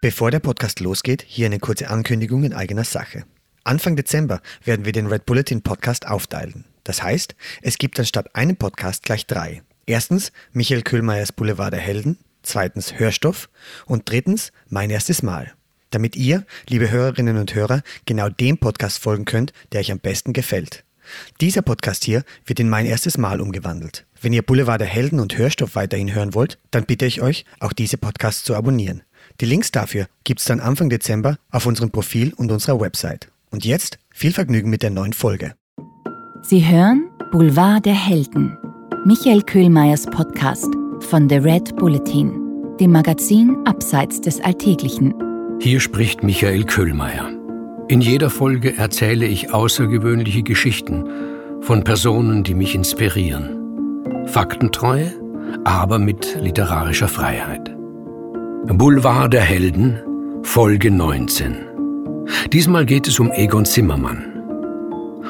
Bevor der Podcast losgeht, hier eine kurze Ankündigung in eigener Sache. Anfang Dezember werden wir den Red Bulletin Podcast aufteilen. Das heißt, es gibt anstatt einem Podcast gleich drei. Erstens Michael Köhlmeiers Boulevard der Helden, zweitens Hörstoff und drittens Mein erstes Mal. Damit ihr, liebe Hörerinnen und Hörer, genau dem Podcast folgen könnt, der euch am besten gefällt. Dieser Podcast hier wird in Mein erstes Mal umgewandelt. Wenn ihr Boulevard der Helden und Hörstoff weiterhin hören wollt, dann bitte ich euch, auch diese Podcasts zu abonnieren. Die Links dafür gibt's dann Anfang Dezember auf unserem Profil und unserer Website. Und jetzt viel Vergnügen mit der neuen Folge. Sie hören Boulevard der Helden, Michael Köhlmeiers Podcast von The Red Bulletin, dem Magazin Abseits des Alltäglichen. Hier spricht Michael Köhlmeier. In jeder Folge erzähle ich außergewöhnliche Geschichten von Personen, die mich inspirieren. Faktentreu, aber mit literarischer Freiheit. Boulevard der Helden, Folge 19. Diesmal geht es um Egon Zimmermann.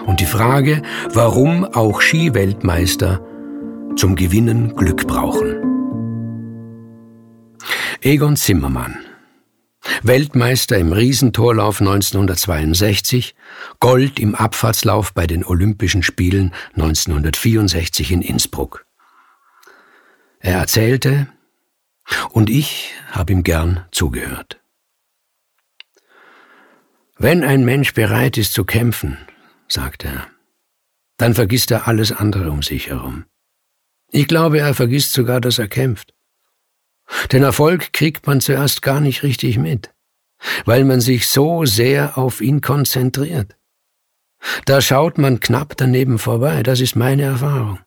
Und die Frage, warum auch Skiweltmeister zum Gewinnen Glück brauchen. Egon Zimmermann. Weltmeister im Riesentorlauf 1962, Gold im Abfahrtslauf bei den Olympischen Spielen 1964 in Innsbruck. Er erzählte, und ich habe ihm gern zugehört. Wenn ein Mensch bereit ist zu kämpfen, sagte er, dann vergisst er alles andere um sich herum. Ich glaube, er vergisst sogar, dass er kämpft. Den Erfolg kriegt man zuerst gar nicht richtig mit, weil man sich so sehr auf ihn konzentriert. Da schaut man knapp daneben vorbei, das ist meine Erfahrung.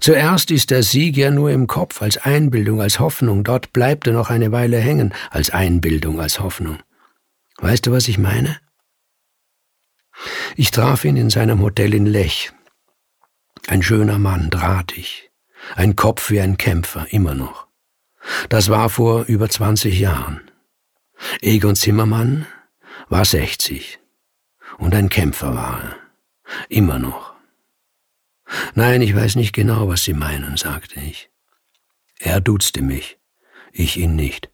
Zuerst ist der Sieg ja nur im Kopf, als Einbildung, als Hoffnung, dort bleibt er noch eine Weile hängen, als Einbildung, als Hoffnung. Weißt du, was ich meine? Ich traf ihn in seinem Hotel in Lech. Ein schöner Mann, drahtig, ein Kopf wie ein Kämpfer, immer noch. Das war vor über 20 Jahren. Egon Zimmermann war 60 und ein Kämpfer war er, immer noch. Nein, ich weiß nicht genau, was Sie meinen, sagte ich. Er duzte mich, ich ihn nicht.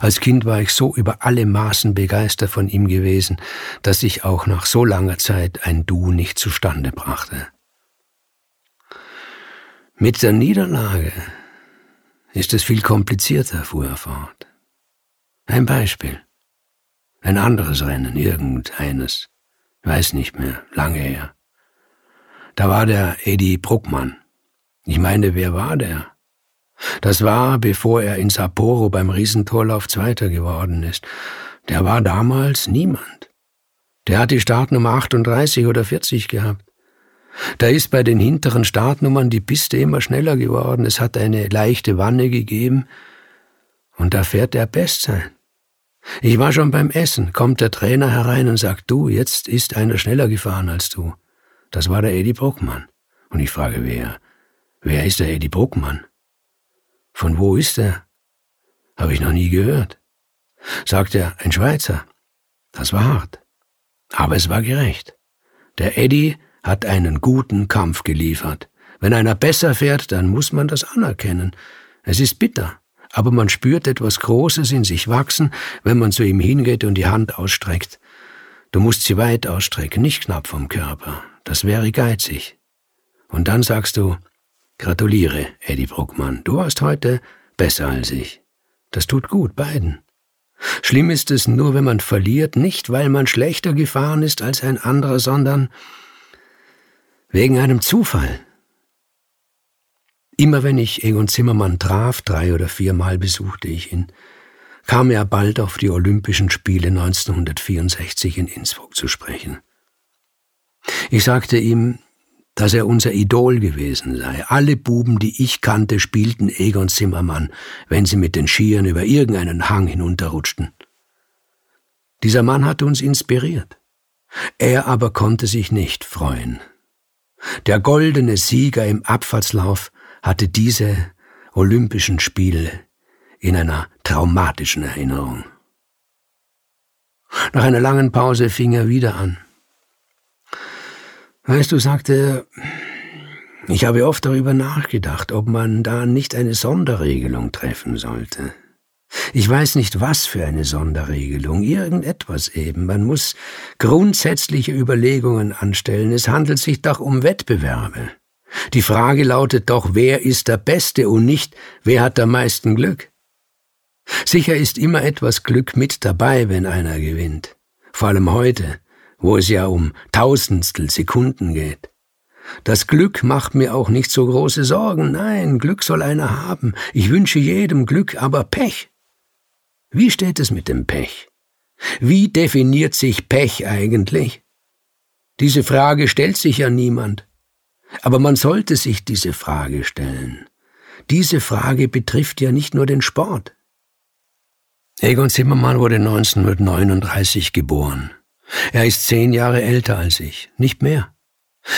Als Kind war ich so über alle Maßen begeistert von ihm gewesen, dass ich auch nach so langer Zeit ein Du nicht zustande brachte. Mit der Niederlage ist es viel komplizierter, fuhr er fort. Ein Beispiel. Ein anderes Rennen, irgendeines. Weiß nicht mehr, lange her. Da war der Eddie Bruckmann. Ich meine, wer war der? Das war, bevor er in Sapporo beim Riesentorlauf Zweiter geworden ist. Der war damals niemand. Der hat die Startnummer 38 oder 40 gehabt. Da ist bei den hinteren Startnummern die Piste immer schneller geworden. Es hat eine leichte Wanne gegeben. Und da fährt der Bestzeit. Ich war schon beim Essen, kommt der Trainer herein und sagt, du, jetzt ist einer schneller gefahren als du. Das war der Eddie Bruckmann. Und ich frage, wer? Wer ist der Eddie Bruckmann? Von wo ist er? Habe ich noch nie gehört. Sagt er, ein Schweizer. Das war hart. Aber es war gerecht. Der Eddie hat einen guten Kampf geliefert. Wenn einer besser fährt, dann muss man das anerkennen. Es ist bitter, aber man spürt etwas Großes in sich wachsen, wenn man zu ihm hingeht und die Hand ausstreckt. Du musst sie weit ausstrecken, nicht knapp vom Körper. Das wäre geizig. Und dann sagst du, gratuliere, Eddie Bruckmann, du warst heute besser als ich. Das tut gut beiden. Schlimm ist es nur, wenn man verliert, nicht weil man schlechter gefahren ist als ein anderer, sondern wegen einem Zufall. Immer wenn ich Egon Zimmermann traf, drei oder viermal besuchte ich ihn, kam er bald auf die Olympischen Spiele 1964 in Innsbruck zu sprechen. Ich sagte ihm, dass er unser Idol gewesen sei. Alle Buben, die ich kannte, spielten Egon Zimmermann, wenn sie mit den Skiern über irgendeinen Hang hinunterrutschten. Dieser Mann hatte uns inspiriert. Er aber konnte sich nicht freuen. Der goldene Sieger im Abfahrtslauf hatte diese Olympischen Spiele in einer traumatischen Erinnerung. Nach einer langen Pause fing er wieder an. Weißt du, sagte er, ich habe oft darüber nachgedacht, ob man da nicht eine Sonderregelung treffen sollte. Ich weiß nicht, was für eine Sonderregelung, irgendetwas eben. Man muss grundsätzliche Überlegungen anstellen. Es handelt sich doch um Wettbewerbe. Die Frage lautet doch, wer ist der Beste und nicht, wer hat am meisten Glück? Sicher ist immer etwas Glück mit dabei, wenn einer gewinnt. Vor allem heute, wo es ja um Tausendstel Sekunden geht. Das Glück macht mir auch nicht so große Sorgen. Nein, Glück soll einer haben. Ich wünsche jedem Glück, aber Pech. Wie steht es mit dem Pech? Wie definiert sich Pech eigentlich? Diese Frage stellt sich ja niemand. Aber man sollte sich diese Frage stellen. Diese Frage betrifft ja nicht nur den Sport. Egon Zimmermann wurde 1939 geboren. Er ist zehn Jahre älter als ich, nicht mehr.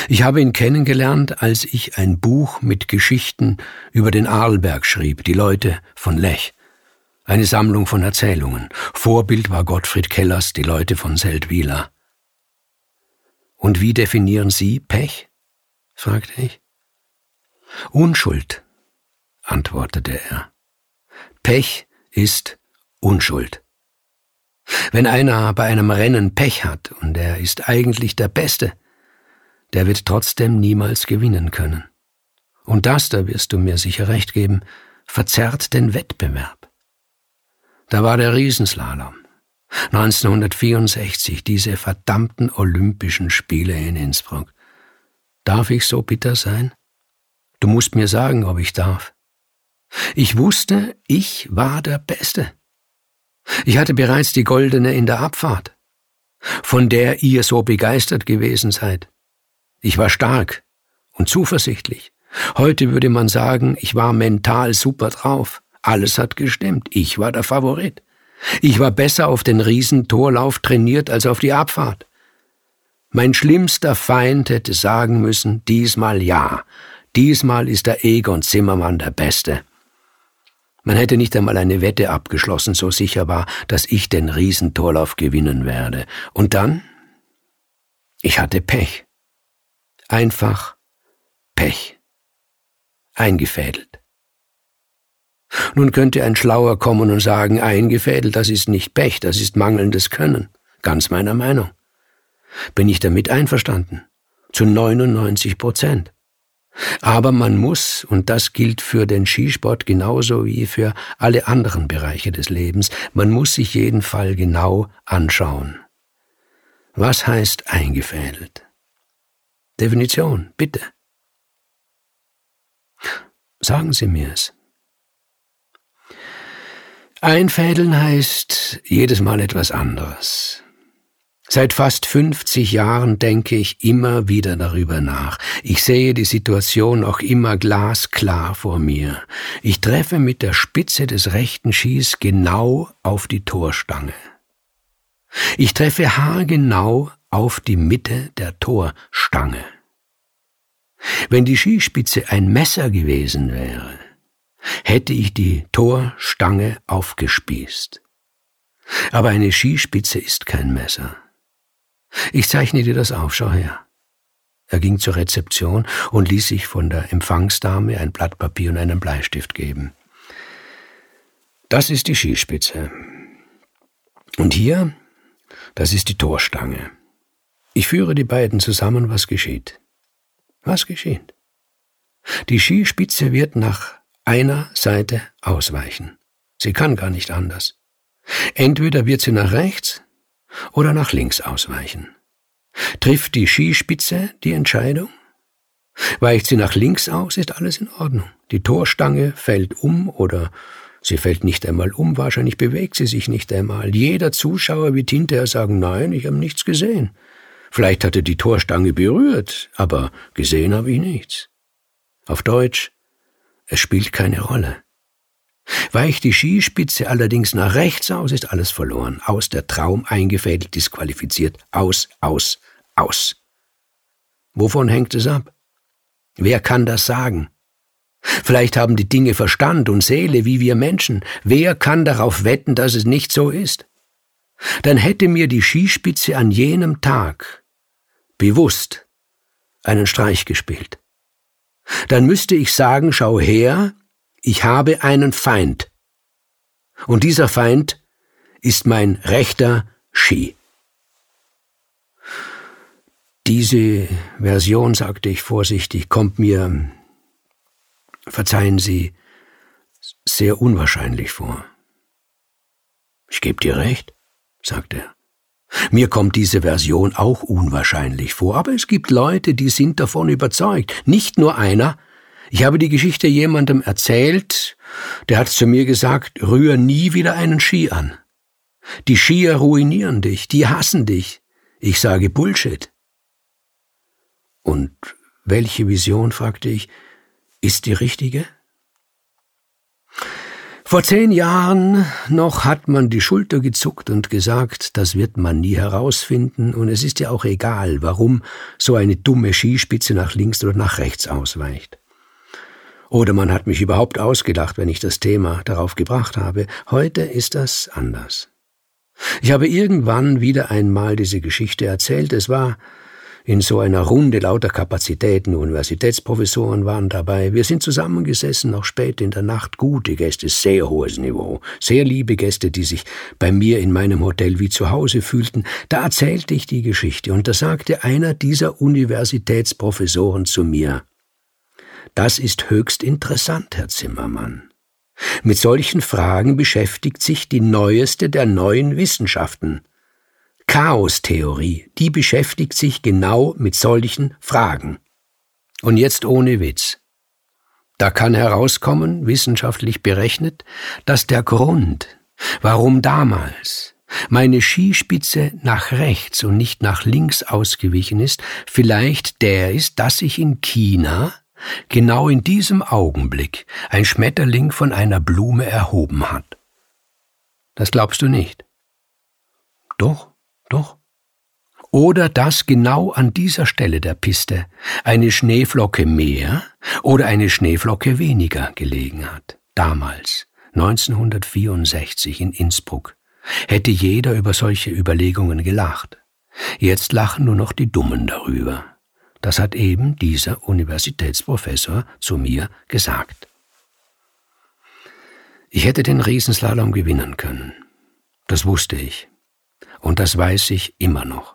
Ich habe ihn kennengelernt, als ich ein Buch mit Geschichten über den Arlberg schrieb, die Leute von Lech. Eine Sammlung von Erzählungen. Vorbild war Gottfried Kellers, die Leute von Seldwyla. Und wie definieren Sie Pech? fragte ich. Unschuld, antwortete er. Pech ist Unschuld. Wenn einer bei einem Rennen Pech hat und er ist eigentlich der Beste, der wird trotzdem niemals gewinnen können. Und das, da wirst du mir sicher recht geben, verzerrt den Wettbewerb. Da war der Riesenslalom. 1964, diese verdammten Olympischen Spiele in Innsbruck. Darf ich so bitter sein? Du musst mir sagen, ob ich darf. Ich wusste, ich war der Beste. Ich hatte bereits die goldene in der Abfahrt, von der ihr so begeistert gewesen seid. Ich war stark und zuversichtlich. Heute würde man sagen, ich war mental super drauf. Alles hat gestimmt. Ich war der Favorit. Ich war besser auf den Riesentorlauf trainiert als auf die Abfahrt. Mein schlimmster Feind hätte sagen müssen, diesmal ja. Diesmal ist der Egon Zimmermann der Beste. Man hätte nicht einmal eine Wette abgeschlossen, so sicher war, dass ich den Riesentorlauf gewinnen werde. Und dann? Ich hatte Pech. Einfach Pech. Eingefädelt. Nun könnte ein Schlauer kommen und sagen, eingefädelt, das ist nicht Pech, das ist mangelndes Können. Ganz meiner Meinung. Bin ich damit einverstanden? Zu 99 Prozent. Aber man muss, und das gilt für den Skisport genauso wie für alle anderen Bereiche des Lebens, man muss sich jeden Fall genau anschauen. Was heißt eingefädelt? Definition, bitte. Sagen Sie mir es. Einfädeln heißt jedes Mal etwas anderes. Seit fast 50 Jahren denke ich immer wieder darüber nach. Ich sehe die Situation auch immer glasklar vor mir. Ich treffe mit der Spitze des rechten Skis genau auf die Torstange. Ich treffe haargenau auf die Mitte der Torstange. Wenn die Skispitze ein Messer gewesen wäre, hätte ich die Torstange aufgespießt. Aber eine Skispitze ist kein Messer. Ich zeichne dir das auf, schau her. Er ging zur Rezeption und ließ sich von der Empfangsdame ein Blatt Papier und einen Bleistift geben. Das ist die Skispitze. Und hier, das ist die Torstange. Ich führe die beiden zusammen, was geschieht. Was geschieht? Die Skispitze wird nach einer Seite ausweichen. Sie kann gar nicht anders. Entweder wird sie nach rechts oder nach links ausweichen. Trifft die Skispitze die Entscheidung? Weicht sie nach links aus, ist alles in Ordnung. Die Torstange fällt um oder sie fällt nicht einmal um, wahrscheinlich bewegt sie sich nicht einmal. Jeder Zuschauer wird hinterher sagen, nein, ich habe nichts gesehen. Vielleicht hatte die Torstange berührt, aber gesehen habe ich nichts. Auf Deutsch, es spielt keine Rolle. Weicht die Skispitze allerdings nach rechts aus, ist alles verloren. Aus der Traum eingefädelt, disqualifiziert. Aus, aus, aus. Wovon hängt es ab? Wer kann das sagen? Vielleicht haben die Dinge Verstand und Seele wie wir Menschen. Wer kann darauf wetten, dass es nicht so ist? Dann hätte mir die Skispitze an jenem Tag bewusst einen Streich gespielt. Dann müsste ich sagen, schau her, ich habe einen Feind. Und dieser Feind ist mein rechter Ski. Diese Version, sagte ich vorsichtig, kommt mir, verzeihen Sie, sehr unwahrscheinlich vor. Ich gebe dir recht, sagte er. Mir kommt diese Version auch unwahrscheinlich vor, aber es gibt Leute, die sind davon überzeugt. Nicht nur einer. Ich habe die Geschichte jemandem erzählt, der hat zu mir gesagt, rühr nie wieder einen Ski an. Die Skier ruinieren dich, die hassen dich. Ich sage Bullshit. Und welche Vision, fragte ich, ist die richtige? Vor zehn Jahren noch hat man die Schulter gezuckt und gesagt, das wird man nie herausfinden, und es ist ja auch egal, warum so eine dumme Skispitze nach links oder nach rechts ausweicht. Oder man hat mich überhaupt ausgedacht, wenn ich das Thema darauf gebracht habe. Heute ist das anders. Ich habe irgendwann wieder einmal diese Geschichte erzählt. Es war in so einer Runde lauter Kapazitäten, Universitätsprofessoren waren dabei. Wir sind zusammengesessen, noch spät in der Nacht, gute Gäste, sehr hohes Niveau, sehr liebe Gäste, die sich bei mir in meinem Hotel wie zu Hause fühlten. Da erzählte ich die Geschichte und da sagte einer dieser Universitätsprofessoren zu mir, das ist höchst interessant, Herr Zimmermann. Mit solchen Fragen beschäftigt sich die neueste der neuen Wissenschaften. Chaostheorie, die beschäftigt sich genau mit solchen Fragen. Und jetzt ohne Witz. Da kann herauskommen, wissenschaftlich berechnet, dass der Grund, warum damals meine Skispitze nach rechts und nicht nach links ausgewichen ist, vielleicht der ist, dass sich in China genau in diesem Augenblick ein Schmetterling von einer Blume erhoben hat. Das glaubst du nicht? Doch. Doch. Oder dass genau an dieser Stelle der Piste eine Schneeflocke mehr oder eine Schneeflocke weniger gelegen hat. Damals, 1964 in Innsbruck, hätte jeder über solche Überlegungen gelacht. Jetzt lachen nur noch die Dummen darüber. Das hat eben dieser Universitätsprofessor zu mir gesagt. Ich hätte den Riesenslalom gewinnen können. Das wusste ich. Und das weiß ich immer noch.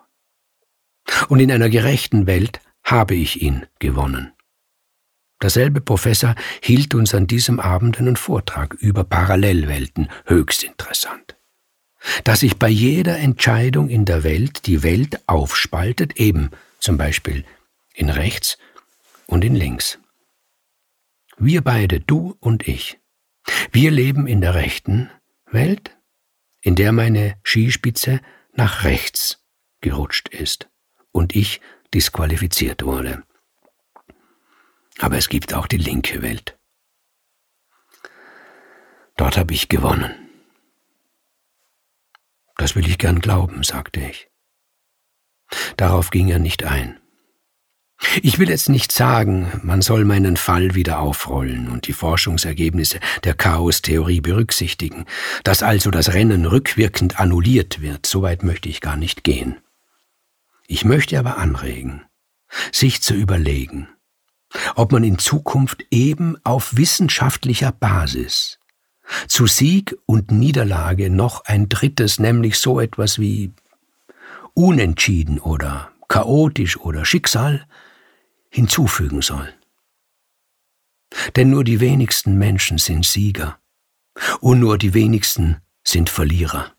Und in einer gerechten Welt habe ich ihn gewonnen. Derselbe Professor hielt uns an diesem Abend einen Vortrag über Parallelwelten, höchst interessant. Dass sich bei jeder Entscheidung in der Welt die Welt aufspaltet, eben zum Beispiel in rechts und in links. Wir beide, du und ich, wir leben in der rechten Welt, in der meine Skispitze nach rechts gerutscht ist und ich disqualifiziert wurde. Aber es gibt auch die linke Welt. Dort habe ich gewonnen. Das will ich gern glauben, sagte ich. Darauf ging er nicht ein. Ich will jetzt nicht sagen, man soll meinen Fall wieder aufrollen und die Forschungsergebnisse der Chaostheorie berücksichtigen, dass also das Rennen rückwirkend annulliert wird, so weit möchte ich gar nicht gehen. Ich möchte aber anregen, sich zu überlegen, ob man in Zukunft eben auf wissenschaftlicher Basis zu Sieg und Niederlage noch ein drittes, nämlich so etwas wie unentschieden oder chaotisch oder Schicksal hinzufügen soll. Denn nur die wenigsten Menschen sind Sieger und nur die wenigsten sind Verlierer.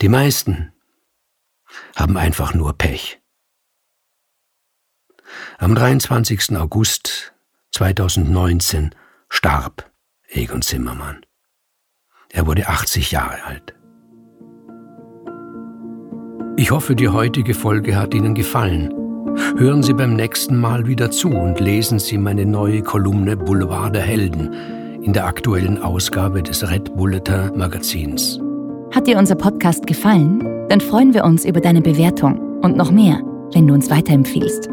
Die meisten haben einfach nur Pech. Am 23. August 2019 starb Egon Zimmermann. Er wurde 80 Jahre alt. Ich hoffe, die heutige Folge hat Ihnen gefallen. Hören Sie beim nächsten Mal wieder zu und lesen Sie meine neue Kolumne Boulevard der Helden in der aktuellen Ausgabe des Red Bulletin Magazins. Hat dir unser Podcast gefallen? Dann freuen wir uns über deine Bewertung und noch mehr, wenn du uns weiterempfiehlst.